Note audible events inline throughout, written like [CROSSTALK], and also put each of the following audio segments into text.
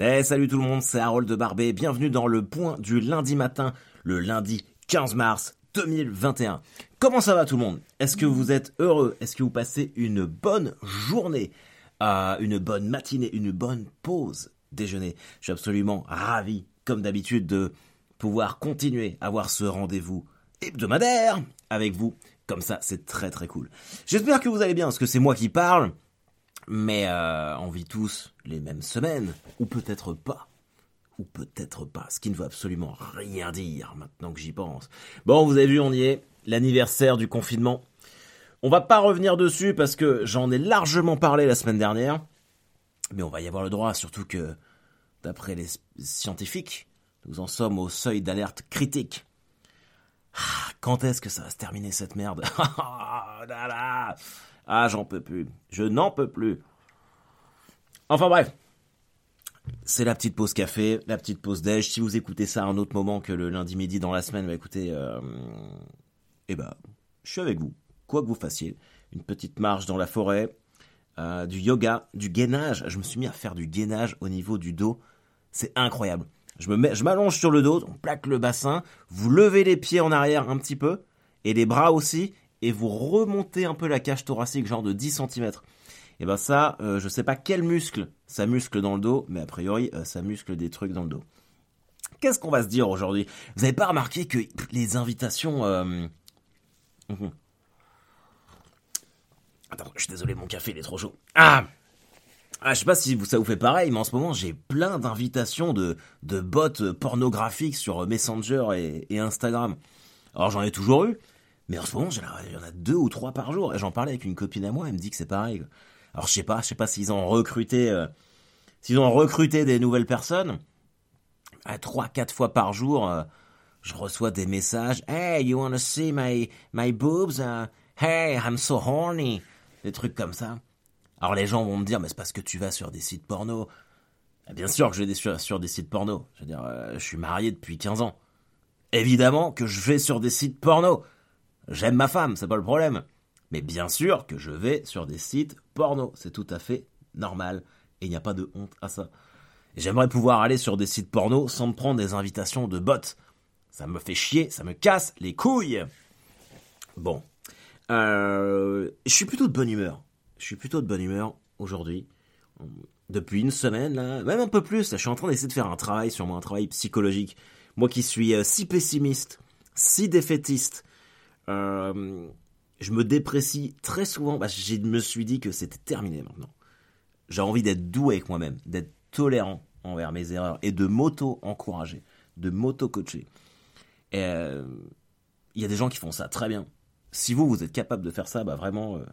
Eh salut tout le monde, c'est Harold de Barbet, bienvenue dans le point du lundi matin, le lundi 15 mars 2021. Comment ça va tout le monde? Est-ce que vous êtes heureux? Est-ce que vous passez une bonne journée? Euh, Une bonne matinée Une bonne pause déjeuner? Je suis absolument ravi, comme d'habitude, de pouvoir continuer à avoir ce rendez-vous hebdomadaire avec vous. Comme ça, c'est très très cool. J'espère que vous allez bien, parce que c'est moi qui parle. Mais euh, on vit tous les mêmes semaines, ou peut-être pas. Ou peut-être pas, ce qui ne veut absolument rien dire maintenant que j'y pense. Bon, vous avez vu, on y est, l'anniversaire du confinement. On va pas revenir dessus parce que j'en ai largement parlé la semaine dernière, mais on va y avoir le droit, surtout que, d'après les scientifiques, nous en sommes au seuil d'alerte critique. Ah, quand est-ce que ça va se terminer cette merde? [LAUGHS] Ah, ah, j'en peux plus. Je n'en peux plus. Enfin bref. C'est la petite pause café, la petite pause déj. Si vous écoutez ça à un autre moment que le lundi midi dans la semaine, bah écoutez, euh, eh ben, je suis avec vous. Quoi que vous fassiez. Une petite marche dans la forêt, euh, du yoga, du gainage. Je me suis mis à faire du gainage au niveau du dos. C'est incroyable. Je me mets, je m'allonge sur le dos, on plaque le bassin, vous levez les pieds en arrière un petit peu, et les bras aussi, et vous remontez un peu la cage thoracique, genre de 10 cm. Et ben ça, euh, je sais pas quel muscle ça muscle dans le dos, mais a priori, euh, ça muscle des trucs dans le dos. Qu'est-ce qu'on va se dire aujourd'hui? Vous avez pas remarqué que les invitations... Euh... Mhm. Attends, je suis désolé, mon café il est trop chaud. Ah ah, je sais pas si ça vous fait pareil, mais en ce moment j'ai plein d'invitations de, de bots pornographiques sur Messenger et Instagram. Alors j'en ai toujours eu, mais en ce moment, il y en a deux ou trois par jour. Et j'en parlais avec une copine à moi, elle me dit que c'est pareil. Alors je sais pas, je sais pas s'ils ont recruté, euh, s'ils ont recruté des nouvelles personnes. À trois, quatre fois par jour, euh, je reçois des messages. Hey, you wanna see my my boobs? Uh, hey, I'm so horny. Des trucs comme ça. Alors les gens vont me dire, mais c'est parce que tu vas sur des sites porno. Bien sûr que je vais sur, sur des sites porno. Je veux dire, euh, je suis marié depuis 15 ans. Évidemment que je vais sur des sites porno. J'aime ma femme, c'est pas le problème. Mais bien sûr que je vais sur des sites porno, c'est tout à fait normal. Et il n'y a pas de honte à ça. J'aimerais pouvoir aller sur des sites porno sans me prendre des invitations de bots. Ça me fait chier, ça me casse les couilles. Bon. Euh, je suis plutôt de bonne humeur. Je suis plutôt de bonne humeur aujourd'hui. Depuis une semaine, là, même un peu plus, je suis en train d'essayer de faire un travail sur moi, un travail psychologique. Moi qui suis euh, si pessimiste, si défaitiste, euh, je me déprécie très souvent. Bah, je me suis dit que c'était terminé maintenant. J'ai envie d'être doux avec moi-même, d'être tolérant envers mes erreurs et de m'auto-encourager, de m'auto-coacher. Euh, il y a des gens qui font ça très bien. Si vous, vous êtes capable de faire ça, bah vraiment, euh,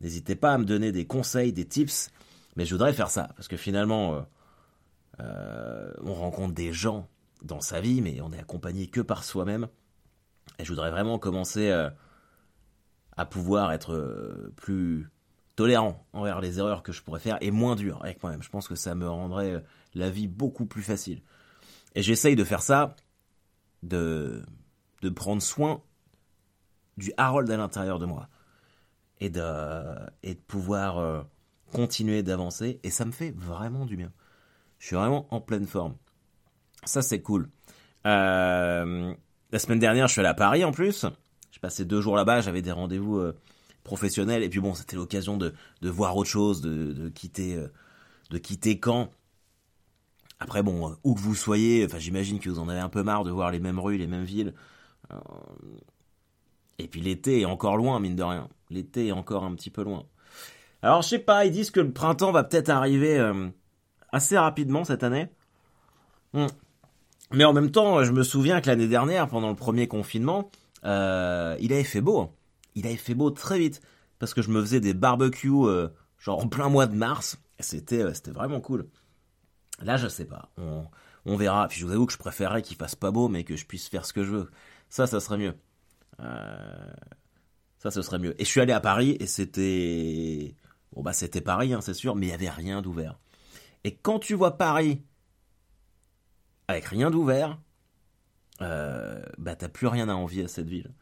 n'hésitez pas à me donner des conseils, des tips. Mais je voudrais faire ça, parce que finalement, on rencontre des gens dans sa vie, mais on est accompagné que par soi-même. Et je voudrais vraiment commencer euh, à pouvoir être euh, plus tolérant envers les erreurs que je pourrais faire et moins dur avec moi-même. Je pense que ça me rendrait euh, la vie beaucoup plus facile. Et j'essaye de faire ça, de, de prendre soin du Harold à l'intérieur de moi. Et de, et de pouvoir continuer d'avancer. Et ça me fait vraiment du bien. Je suis vraiment en pleine forme. Ça, c'est cool. Euh, la semaine dernière, je suis allé à Paris en plus. J'ai passé deux jours là-bas, j'avais des rendez-vous euh, professionnels. Et puis bon, c'était l'occasion de, voir autre chose, de, de quitter, euh, de quitter Caen. Après, bon, euh, où que vous soyez, enfin, j'imagine que vous en avez un peu marre de voir les mêmes rues, les mêmes villes. Et puis l'été est encore loin, mine de rien. L'été est encore un petit peu loin. Alors, je sais pas, ils disent que le printemps va peut-être arriver assez rapidement cette année. Hmm. Mais en même temps, je me souviens que l'année dernière, pendant le premier confinement, euh, il avait fait beau. Hein. Il avait fait beau très vite. Parce que je me faisais des barbecues, euh, genre en plein mois de mars. Euh, c'était vraiment cool. Là, je sais pas. On, verra. Puis je vous avoue que je préférerais qu'il fasse pas beau, mais que je puisse faire ce que je veux. Ça, ça serait mieux. ça, ce serait mieux. Et je suis allé à Paris et c'était... Bon, bah, c'était Paris, hein, c'est sûr, mais il y avait rien d'ouvert. Et quand tu vois Paris avec rien d'ouvert, euh, bah t'as plus rien à envier à cette ville.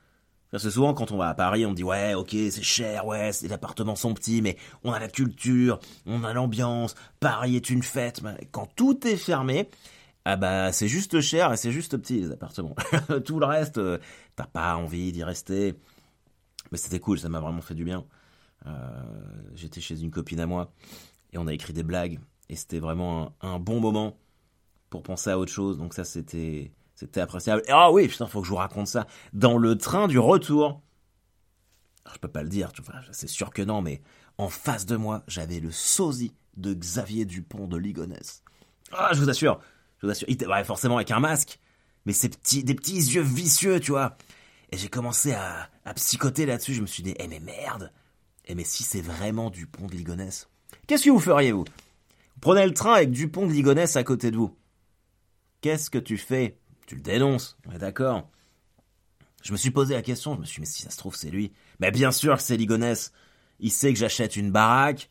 Parce que souvent, quand on va à Paris, on dit ouais, ok, c'est cher, ouais, les appartements sont petits, mais on a la culture, on a l'ambiance, Paris est une fête. Quand tout est fermé, ah bah c'est juste cher et c'est juste petit les appartements. [LAUGHS] tout le reste, euh, t'as pas envie d'y rester. Mais c'était cool, ça m'a vraiment fait du bien. Euh, j'étais chez une copine à moi et on a écrit des blagues et c'était vraiment un, bon moment pour penser à autre chose. Donc ça c'était c'était appréciable. ah oui, putain, faut que je vous raconte ça. Dans le train du retour, je peux pas le dire, c'est sûr que non, mais en face de moi, j'avais le sosie de Xavier Dupont de Ligonnès. Ah, je vous assure, je vous assure, il était forcément avec un masque, mais ces petits, des petits yeux vicieux, tu vois. Et j'ai commencé à, à psychoter là-dessus. Je me suis dit, eh mais merde, eh mais si c'est vraiment Dupont de Ligonnès, qu'est-ce que vous feriez vous Prenez le train avec Dupont de Ligonnès à côté de vous. Qu'est-ce que tu fais? Tu le dénonces, on est d'accord Je me suis posé la question, je me suis dit, mais si ça se trouve, c'est lui. Mais bien sûr que c'est Ligonnès. Il sait que j'achète une baraque.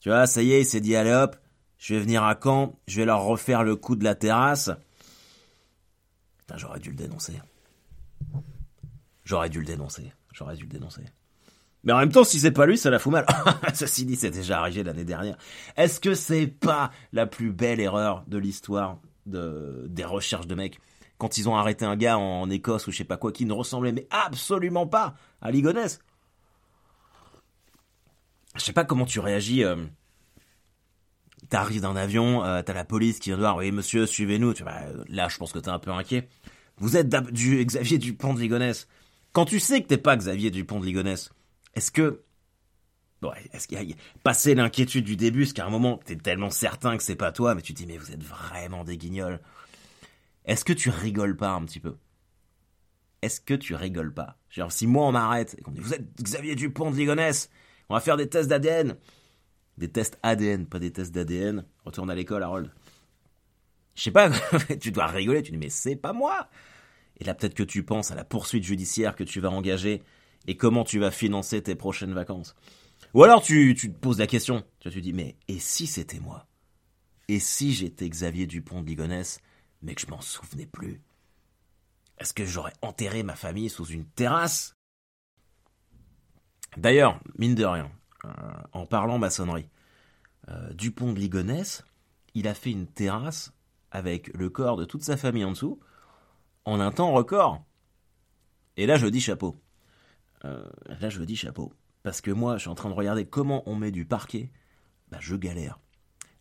Tu vois, ça y est, il s'est dit, allez hop, je vais venir à Caen, je vais leur refaire le coup de la terrasse. Putain, j'aurais dû le dénoncer. J'aurais dû le dénoncer. J'aurais dû le dénoncer. Mais en même temps, si c'est pas lui, ça la fout mal. [LAUGHS] Ceci dit, c'est déjà arrivé l'année dernière. Est-ce que c'est pas la plus belle erreur de l'histoire? De, des recherches de mecs quand ils ont arrêté un gars en Écosse ou je sais pas quoi qui ne ressemblait mais absolument pas à Ligonès Je sais pas comment tu réagis. Euh, T'arrives d'un avion, euh, t'as la police qui vient de voir, oui monsieur, suivez-nous. Vois, là, je pense que t'es un peu inquiet. Vous êtes du Xavier Dupont de Ligonnès. Quand tu sais que t'es pas Xavier Dupont de Ligonnès, est-ce que Ouais, est-ce qu'il y a passé l'inquiétude du début, parce qu'à un moment, t'es tellement certain que c'est pas toi, mais tu te dis, mais vous êtes vraiment des guignols. Est-ce que tu rigoles pas un petit peu? Est-ce que tu rigoles pas? Genre, si moi on m'arrête et qu'on me dit, vous êtes Xavier Dupont de Ligonnès, on va faire des tests d'ADN. Des tests ADN, pas des tests d'ADN. Retourne à l'école, Harold. Je sais pas, [LAUGHS] tu dois rigoler, tu dis, mais c'est pas moi Et là, peut-être que tu penses à la poursuite judiciaire que tu vas engager et comment tu vas financer tes prochaines vacances. Ou alors tu, te poses la question, tu te dis mais et si c'était moi? Et si j'étais Xavier Dupont de Ligonnès, mais que je m'en souvenais plus? Est-ce que j'aurais enterré ma famille sous une terrasse? D'ailleurs, mine de rien, euh, en parlant maçonnerie, euh, Dupont de Ligonnès, il a fait une terrasse avec le corps de toute sa famille en dessous, en un temps record. Et là, je dis chapeau. Euh, là, je dis chapeau. Parce que moi, je suis en train de regarder comment on met du parquet. Bah, je galère.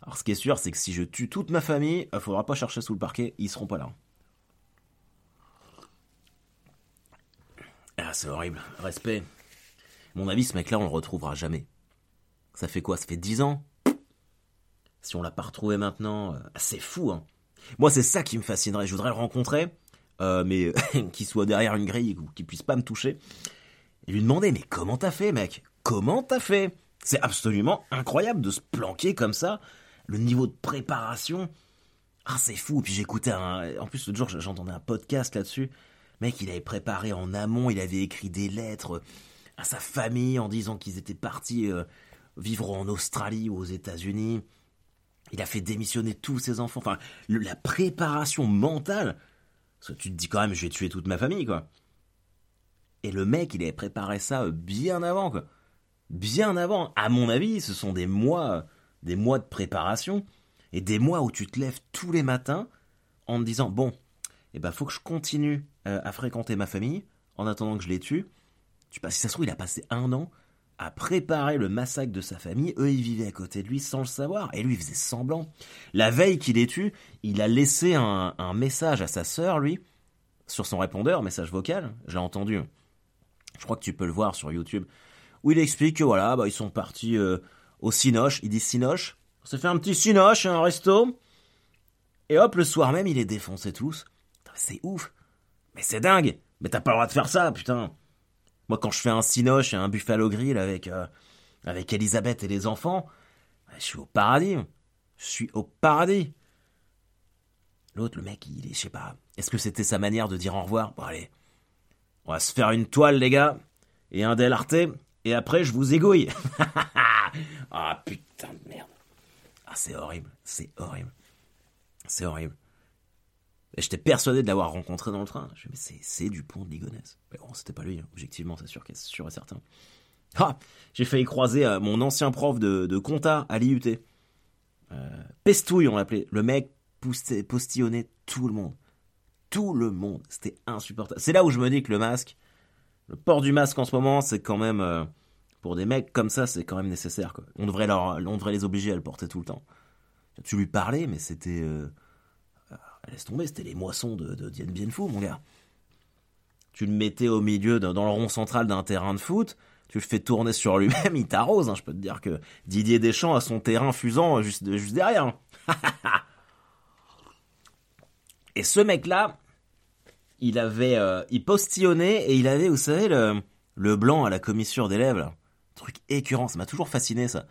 Alors, ce qui est sûr, c'est que si je tue toute ma famille, il faudra pas chercher sous le parquet, ils seront pas là. Ah, c'est horrible. Respect. mon avis, ce mec-là, on le retrouvera jamais. Ça fait quoi? Ça fait 10 ans? Si on l'a pas retrouvé maintenant, euh, c'est fou, hein. Moi, c'est ça qui me fascinerait. Je voudrais le rencontrer, euh, mais [LAUGHS] qu'il soit derrière une grille ou qu'il puisse pas me toucher et lui demander mais comment t'as fait mec? Comment t'as fait? C'est absolument incroyable de se planquer comme ça. Le niveau de préparation, ah c'est fou. Puis j'écoutais un, en plus l'autre jour j'entendais un podcast là-dessus. Mec, il avait préparé en amont, il avait écrit des lettres à sa famille en disant qu'ils étaient partis euh, vivre en Australie ou aux États-Unis. Il a fait démissionner tous ses enfants. Enfin, la préparation mentale. Parce tu te dis quand même, je vais tuer toute ma famille, quoi. Et le mec, il avait préparé ça euh, bien avant, quoi. Bien avant. À mon avis, ce sont des mois, des mois de préparation et des mois où tu te lèves tous les matins en te disant bon, eh ben faut que je continue euh, à fréquenter ma famille en attendant que je les tue. Tu passes, si ça se trouve, il a passé un an à préparer le massacre de sa famille. Eux, ils vivaient à côté de lui sans le savoir. Et lui, il faisait semblant. La veille qu'il les tue, il a laissé un, un message à sa sœur, lui, sur son répondeur, message vocal. J'ai entendu. Je crois que tu peux le voir sur YouTube. Où il explique que voilà, bah, ils sont partis euh, au Cinoche. Il dit Cinoche. On s'est fait un petit Cinoche, un resto. Et hop, le soir même, il les défonçait tous. C'est ouf. Mais c'est dingue. Mais t'as pas le droit de faire ça, putain. Moi, quand je fais un Cinoche et un Buffalo Grill avec, euh, avec Elisabeth et les enfants, bah, je suis au paradis. Je suis au paradis. L'autre, le mec, il est, je sais pas. Est-ce que c'était sa manière de dire au revoir? Bon, allez, on va se faire une toile, les gars, et un Delarte, et après je vous égouille. [LAUGHS] ah putain de merde. Ah c'est horrible, c'est horrible. C'est horrible. Et j'étais persuadé de l'avoir rencontré dans le train. Je me mais c'est Dupont de Ligonnès. Mais bon, c'était pas lui, hein. objectivement, c'est sûr, sûr et certain. Ah, j'ai failli croiser euh, mon ancien prof de, de compta à l'IUT. Euh, Pestouille, on l'appelait. Le mec postillonnait tout le monde. Tout le monde. C'était insupportable. C'est là où je me dis que le masque, le port du masque en ce moment, c'est quand même, euh, pour des mecs comme ça, c'est quand même nécessaire. On, devrait leur, on devrait les obliger à le porter tout le temps. Tu lui parlais, mais c'était... Euh, laisse tomber, c'était les moissons de, de Dien Bien mon gars. Tu le mettais au milieu, dans le rond central d'un terrain de foot, tu le fais tourner sur lui-même, [LAUGHS] il t'arrose. Hein. Je peux te dire que Didier Deschamps a son terrain fusant juste, juste derrière. Hein. [LAUGHS] et ce mec-là, il avait, euh, il postillonnait et il avait, vous savez, le, le blanc à la commissure des lèvres. Truc écurant, ça m'a toujours fasciné ça.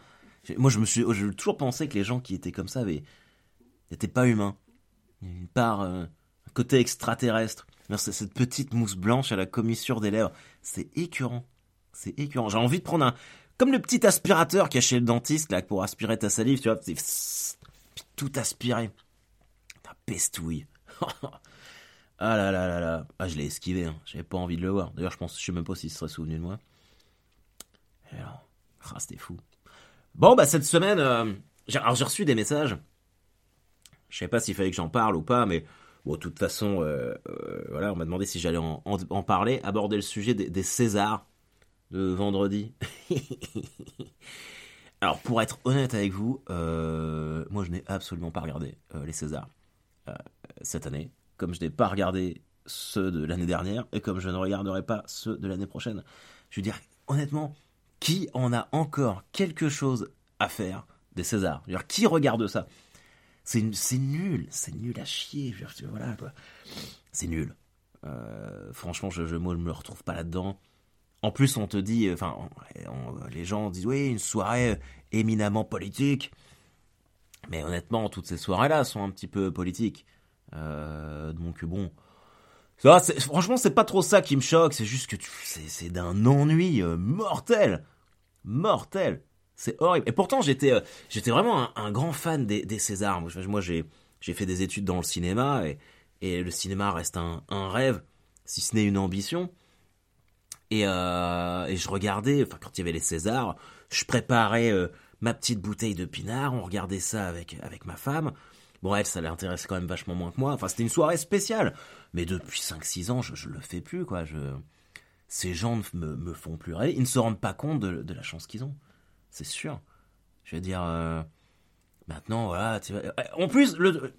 Moi, je me suis, toujours pensé que les gens qui étaient comme ça n'étaient pas humains. Une part, euh, un côté extraterrestre. Cette petite mousse blanche à la commissure des lèvres, c'est écurant. C'est écœurant. J'ai envie de prendre un, comme le petit aspirateur qu'il y a chez le dentiste, là, pour aspirer ta salive, tu vois, puis tout aspirer. Ta pestouille. [LAUGHS] ah là là là là. Ah, je l'ai esquivé, hein. J'avais pas envie de le voir. D'ailleurs, je pense, je sais même pas s'il se serait souvenu de moi. ah, c'était fou. Bon, bah, cette semaine, euh, j'ai, reçu des messages. Je sais pas s'il fallait que j'en parle ou pas, mais bon, de toute façon, euh, euh, voilà, on m'a demandé si j'allais en, parler, aborder le sujet des, Césars de vendredi. [LAUGHS] Alors pour être honnête avec vous, euh, moi je n'ai absolument pas regardé les Césars cette année, comme je n'ai pas regardé ceux de l'année dernière et comme je ne regarderai pas ceux de l'année prochaine. Je veux dire, honnêtement, qui en a encore quelque chose à faire des Césars? Je dire, Qui regarde ça? C'est nul, c'est nul à chier. voilà C'est nul. franchement, je ne me retrouve pas là-dedans. En plus, on te dit, enfin, les gens disent, oui, une soirée éminemment politique. Mais honnêtement, toutes ces soirées-là sont un petit peu politiques. Euh, donc bon, ça, franchement, c'est pas trop ça qui me choque. C'est juste que c'est d'un ennui euh, mortel, mortel. C'est horrible. Et pourtant, j'étais euh, vraiment un, grand fan des, Césars. Moi, j'ai j'ai fait des études dans le cinéma et, le cinéma reste un, rêve, si ce n'est une ambition. Euh, et, je regardais, enfin quand il y avait les Césars, je préparais ma petite bouteille de pinard, on regardait ça avec, avec ma femme. Bon, elle, ça l'intéressait quand même vachement moins que moi. Enfin, c'était une soirée spéciale. Mais depuis 5-6 ans, je, je le fais plus, quoi. Je... Ces gens me, me font plus rêver. Ils ne se rendent pas compte de, la chance qu'ils ont. C'est sûr. Je veux dire, euh, maintenant, voilà. Tu En plus, le,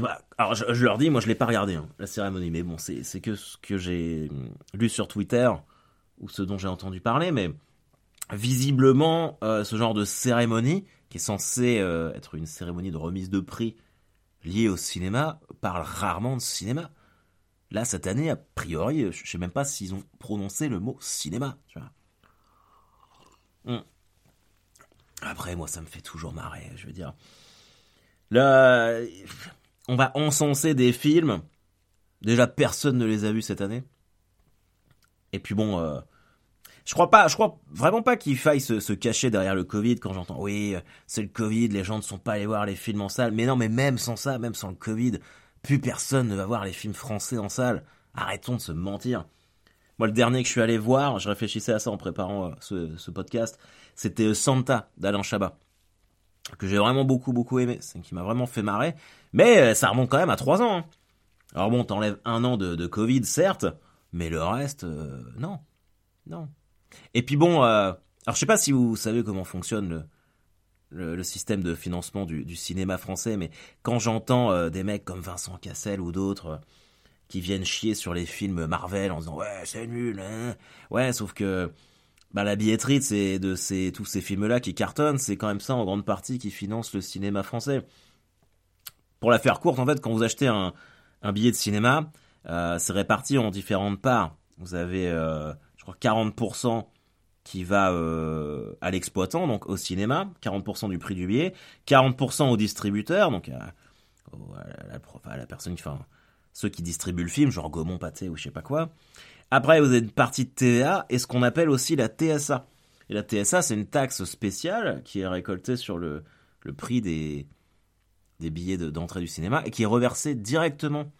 bah, alors je, leur dis, moi je l'ai pas regardé hein, la cérémonie, mais bon, c'est que ce que j'ai lu sur Twitter ou ce dont j'ai entendu parler, mais visiblement euh, ce genre de cérémonie qui est censée euh, être une cérémonie de remise de prix liée au cinéma parle rarement de cinéma. Là cette année, a priori, je sais même pas s'ils ont prononcé le mot cinéma. Hum. Après, moi, ça me fait toujours marrer. Je veux dire, on va encenser des films. Déjà, personne ne les a vus cette année. Et puis bon, euh, je crois pas, je crois vraiment pas qu'il faille se, cacher derrière le Covid quand j'entends oui, c'est le Covid, les gens ne sont pas allés voir les films en salle. Mais non, mais même sans ça, même sans le Covid, plus personne ne va voir les films français en salle. Arrêtons de se mentir. Moi, le dernier que je suis allé voir, je réfléchissais à ça en préparant euh, ce, ce podcast, c'était euh, Santa d'Alain Chabat que j'ai vraiment beaucoup beaucoup aimé, c'est qui m'a vraiment fait marrer, mais euh, ça remonte quand même à 3 ans. Hein. Alors bon, t'enlèves un an de, Covid, certes, mais le reste, euh, non, non. Et puis bon, euh, alors je sais pas si vous savez comment fonctionne le, système de financement du, cinéma français, mais quand j'entends des mecs comme Vincent Cassel ou d'autres qui viennent chier sur les films Marvel en disant ouais c'est nul, hein. ouais sauf que bah, la billetterie de, tous ces films-là qui cartonnent, c'est quand même ça en grande partie qui finance le cinéma français. Pour la faire courte, en fait, quand vous achetez un, un billet de cinéma, euh, c'est réparti en différentes parts. Vous avez, euh, 40% qui va euh, à l'exploitant, donc au cinéma, 40% du prix du billet, 40% au distributeur, donc à, la, personne qui, enfin, ceux qui distribuent le film, genre Gaumont, Pâté ou je sais pas quoi, après, vous avez une partie de TVA et ce qu'on appelle aussi la TSA. Et la TSA, c'est une taxe spéciale qui est récoltée sur le, prix des, billets d'entrée du cinéma, et qui est reversé directement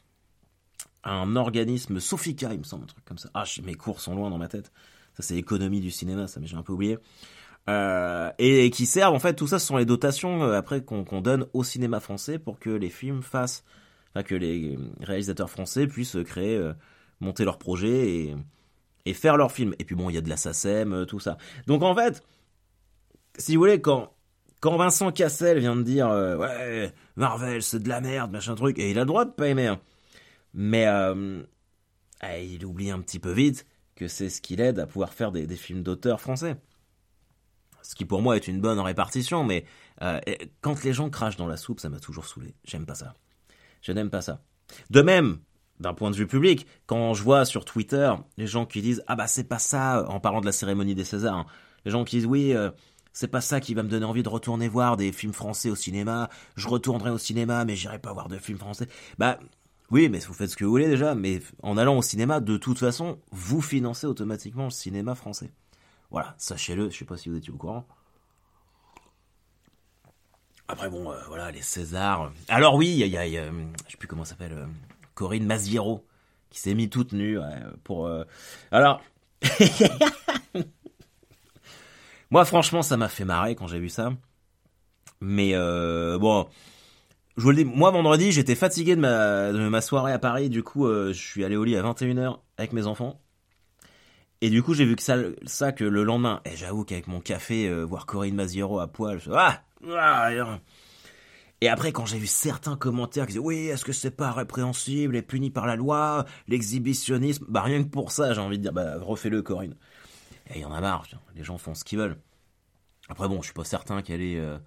un organisme Sofica, il me semble, un truc comme ça. Ah, mes cours sont loin dans ma tête. Ça, c'est l'économie du cinéma, ça, mais j'ai un peu oublié. Euh, et, qui servent, en fait, tout ça, ce sont les dotations euh, après qu'on donne au cinéma français pour que les films fassent, enfin, que les réalisateurs français puissent créer, euh, monter leurs projets et, et faire leurs films. Et puis bon, il y a de la SACEM, tout ça. Donc en fait, si vous voulez, quand quand Vincent Cassel vient de dire ouais Marvel c'est de la merde machin truc et il a le droit de pas aimer hein. Mais eh, il oublie un petit peu vite que c'est ce qui l'aide à pouvoir faire des, films d'auteur français ce qui pour moi est une bonne répartition, mais euh, quand les gens crachent dans la soupe, ça m'a toujours saoulé. J'aime pas ça. Je n'aime pas ça. De même, d'un point de vue public, quand je vois sur Twitter les gens qui disent ah bah c'est pas ça en parlant de la cérémonie des Césars, hein. les gens qui disent oui euh, c'est pas ça qui va me donner envie de retourner voir des films français au cinéma, je retournerai au cinéma mais j'irai pas voir de films français. Bah oui, mais vous faites ce que vous voulez déjà, mais en allant au cinéma, de toute façon, vous financez automatiquement le cinéma français. Voilà, sachez-le, je sais pas si vous étiez au courant. Après bon, euh, voilà, les Césars. Alors oui, il y a, a, je sais plus comment s'appelle, euh, Corinne Maziero, qui s'est mis toute nue pour... Euh, alors... [LAUGHS] Moi, franchement, ça m'a fait marrer quand j'ai vu ça. Mais bon, je vous le dis, moi vendredi, j'étais fatigué de ma, soirée à Paris. Du coup, je suis allé au lit à 21h avec mes enfants. Et du coup, j'ai vu que ça, que le lendemain, et j'avoue qu'avec mon café, euh, voir Corinne Maziero à poil, je, ah, ah Et après, quand j'ai vu certains commentaires qui disaient oui, est-ce que c'est pas répréhensible et puni par la loi, l'exhibitionnisme, bah rien que pour ça, j'ai envie de dire, bah refais-le, Corinne. Et il y en a marre, les gens font ce qu'ils veulent. Après bon, je suis pas certain qu'elle est, euh,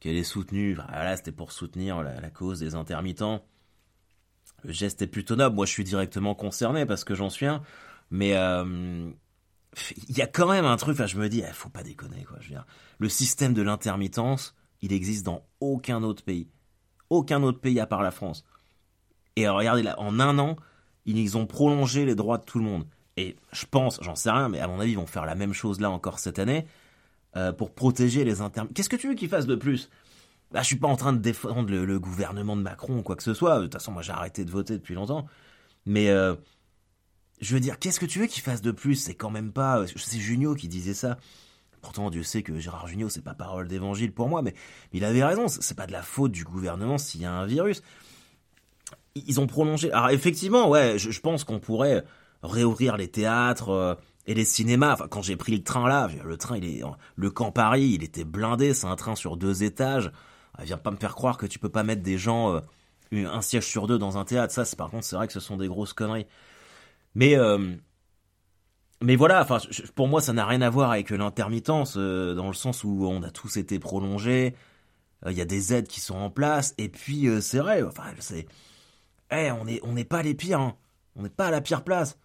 qu'elle est soutenue. voilà, c'était pour soutenir la, cause des intermittents. Le geste est plutôt noble. Moi, je suis directement concerné parce que j'en suis un. Mais euh, il y a quand même un truc, je me dis, eh, faut pas déconner, quoi. Je veux dire, le système de l'intermittence, il existe dans aucun autre pays. Aucun autre pays à part la France. Et regardez là, en un an, ils ont prolongé les droits de tout le monde. Et je pense, j'en sais rien, mais à mon avis, ils vont faire la même chose là encore cette année euh, pour protéger les intermittents. Qu'est-ce que tu veux qu'ils fassent de plus? Là, je suis pas en train de défendre le, gouvernement de Macron ou quoi que ce soit. De toute façon, moi, j'ai arrêté de voter depuis longtemps. Mais euh, je veux dire, qu'est-ce que tu veux qu'il fasse de plus? C'est quand même pas. C'est Junio qui disait ça. Pourtant, Dieu sait que Gérard Junio, c'est pas parole d'évangile pour moi, mais il avait raison. C'est pas de la faute du gouvernement s'il y a un virus. Ils ont prolongé. Alors, effectivement, ouais, je, pense qu'on pourrait réouvrir les théâtres euh, et les cinémas. Enfin, quand j'ai pris le train là, le train, il est. Le camp Paris, il était blindé. C'est un train sur deux étages. Ah, viens pas me faire croire que tu peux pas mettre des gens. Euh, un siège sur deux dans un théâtre. Ça, par contre, c'est vrai que ce sont des grosses conneries. Mais euh, mais voilà, enfin, pour moi, ça n'a rien à voir avec l'intermittence, euh, dans le sens où on a tous été prolongés, il y a des aides qui sont en place, et puis c'est vrai, enfin, c'est, eh, on n'est on n'est pas les pires, hein. on n'est pas à la pire place.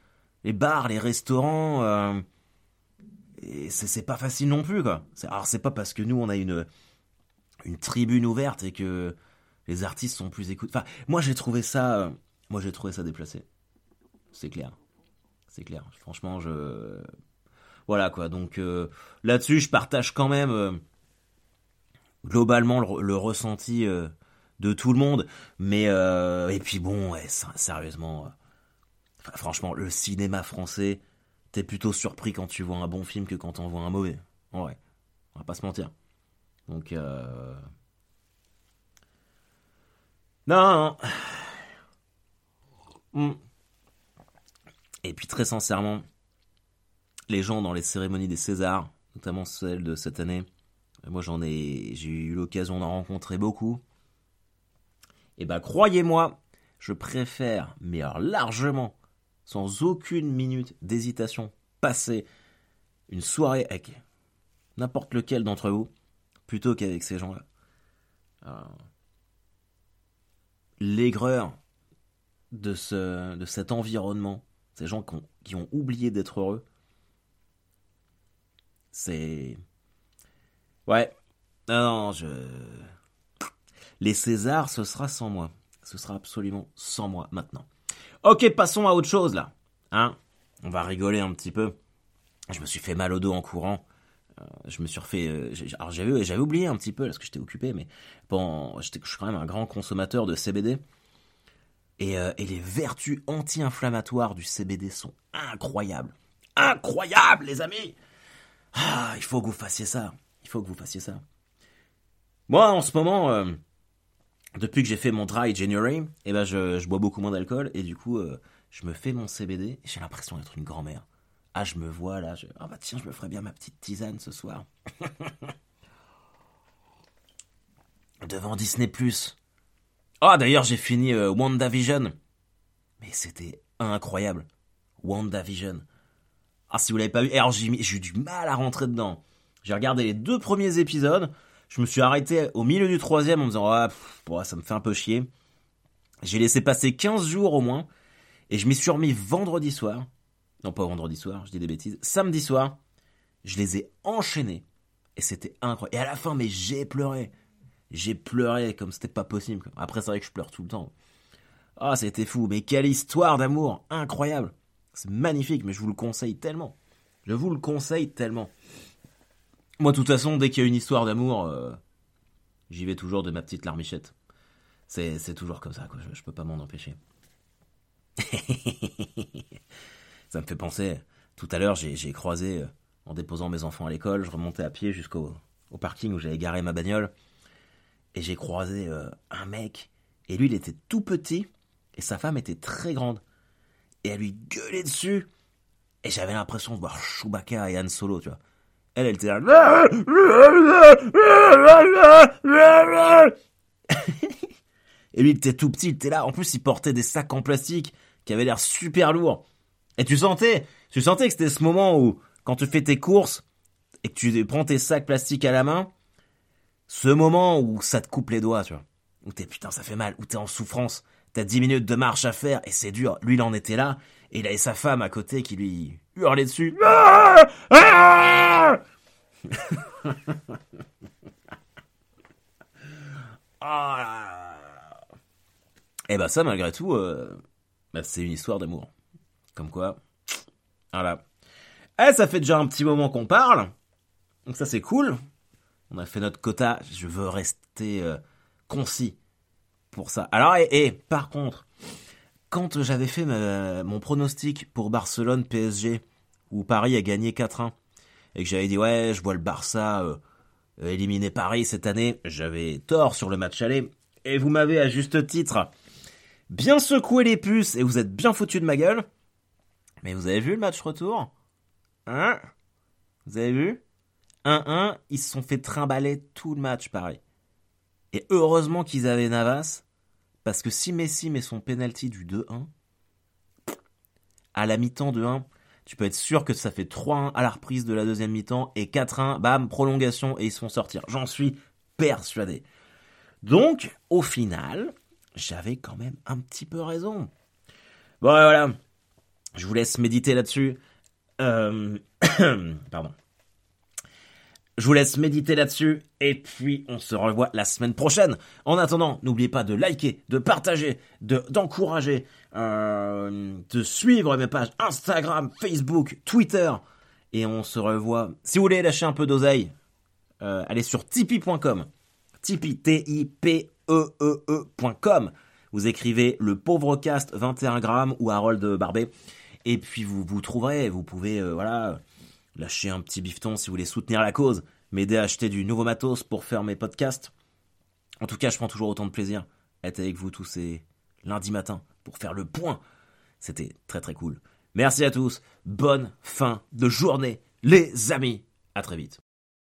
Les bars, les restaurants, et c'est pas facile non plus, quoi. Alors c'est pas parce que nous on a une une tribune ouverte et que les artistes sont plus écoutés. Enfin, moi j'ai trouvé ça, moi j'ai trouvé ça déplacé. C'est clair c'est clair. Franchement, je voilà quoi. Donc euh, là-dessus, je partage quand même euh, globalement le, ressenti euh, de tout le monde. Mais et puis bon, sérieusement, franchement, le cinéma français, t'es plutôt surpris quand tu vois un bon film que quand t'en vois un mauvais. Ouais, on va pas se mentir. Donc non. non. Hmm. Et puis très sincèrement, les gens dans les cérémonies des Césars, notamment celle de cette année, moi j'en ai, j'ai eu l'occasion d'en rencontrer beaucoup. Et ben croyez-moi, je préfère, mais alors largement, sans aucune minute d'hésitation, passer une soirée avec n'importe lequel d'entre vous, plutôt qu'avec ces gens-là. Euh, l'aigreur de, ce, de cet environnement ces gens qui ont, oublié d'être heureux. C'est. Ouais. Non, je. Les Césars, ce sera sans moi. Ce sera absolument sans moi maintenant. Ok, passons à autre chose là. Hein On va rigoler un petit peu. Je me suis fait mal au dos en courant. je me suis refait. alors j'avais j'avais oublié un petit peu parce que j'étais occupé, mais bon, je suis quand même un grand consommateur de CBD. Et, et les vertus anti-inflammatoires du CBD sont incroyables. Incroyables, les amis Ah, il faut que vous fassiez ça. Il faut que vous fassiez ça. Moi, en ce moment, depuis que j'ai fait mon dry January, eh ben je, bois beaucoup moins d'alcool et du coup, euh, je me fais mon CBD. J'ai l'impression d'être une grand-mère. Ah, je me vois là. Je... Ah bah tiens, je me ferais bien ma petite tisane ce soir. [LAUGHS] Devant Disney. Ah d'ailleurs, j'ai fini euh, WandaVision. Mais c'était incroyable. WandaVision. Ah si vous l'avez pas vu, alors j'ai eu du mal à rentrer dedans. J'ai regardé les deux premiers épisodes je me suis arrêté au milieu du troisième en me disant ah, ça me fait un peu chier. J'ai laissé passer 15 jours au moins et je m'y suis remis vendredi soir. Non pas vendredi soir, je dis des bêtises. Samedi soir, je les ai enchaînés et c'était incroyable. Et à la fin, mais j'ai pleuré. J'ai pleuré comme c'était pas possible. Après, c'est vrai que je pleure tout le temps. Ah, c'était fou. Mais quelle histoire d'amour incroyable. C'est magnifique, mais je vous le conseille tellement. Je vous le conseille tellement. Moi, de toute façon, dès qu'il y a une histoire d'amour, euh, j'y vais toujours de ma petite larmichette. C'est, toujours comme ça, quoi. Je, je peux pas m'en empêcher. [LAUGHS] ça me fait penser. Tout à l'heure, j'ai, croisé, euh, en déposant mes enfants à l'école, je remontais à pied jusqu'au au parking où j'avais garé ma bagnole. Et j'ai croisé euh, un mec. Et lui, il était tout petit. Et sa femme était très grande. Et elle lui gueulait dessus. Et j'avais l'impression de voir Chewbacca et Han Solo, tu vois. Elle, elle était là. [LAUGHS] Et lui, il était tout petit, il était là. En plus, il portait des sacs en plastique qui avaient l'air super lourds. Et tu sentais, tu sentais que c'était ce moment où, quand tu fais tes courses et que tu prends tes sacs plastiques à la main, ce moment où ça te coupe les doigts, tu vois. Où t'es putain, ça fait mal, où t'es en souffrance. T'as 10 minutes de marche à faire et c'est dur. Lui, il en était là. Et il avait sa femme à côté qui lui hurlait dessus. Ah ah et bah ça, malgré tout, euh, bah, c'est une histoire d'amour. Comme quoi, voilà. Eh, ça fait déjà un petit moment qu'on parle. Donc ça, c'est cool. On a fait notre quota. Je veux rester euh, concis pour ça. Alors, et, par contre, quand j'avais fait mon pronostic pour Barcelone PSG, où Paris a gagné 4-1, et que j'avais dit ouais, je vois le Barça euh, éliminer Paris cette année, j'avais tort sur le match aller, et vous m'avez à juste titre bien secoué les puces, et vous êtes bien foutu de ma gueule. Mais vous avez vu le match retour? Hein? Vous avez vu? 1-1, ils se sont fait trimballer tout le match, Paris. Et heureusement qu'ils avaient Navas, parce que si Messi met son penalty du 2-1, à la mi-temps de 1, tu peux être sûr que ça fait 3-1 à la reprise de la deuxième mi-temps et 4-1, bam, prolongation et ils se font sortir. J'en suis persuadé. Donc, au final, j'avais quand même un petit peu raison. Bon, voilà. Je vous laisse méditer là-dessus. Euh... [COUGHS] Pardon. Je vous laisse méditer là-dessus et puis on se revoit la semaine prochaine. En attendant, n'oubliez pas de liker, de partager, de d'encourager, euh, de suivre mes pages Instagram, Facebook, Twitter et on se revoit. Si vous voulez lâcher un peu d'oseille, euh, allez sur tipeee.com. Tipeee, T-I-P-E-E-E.com. Vous écrivez le pauvre cast 21 grammes ou Harold Barbet et puis vous vous trouverez. Vous pouvez euh, voilà lâcher un petit bifton si vous voulez soutenir la cause, m'aider à acheter du nouveau matos pour faire mes podcasts. En tout cas, je prends toujours autant de plaisir à être avec vous tous ces lundis matins pour faire le point. C'était très très cool. Merci à tous. Bonne fin de journée, les amis. À très vite.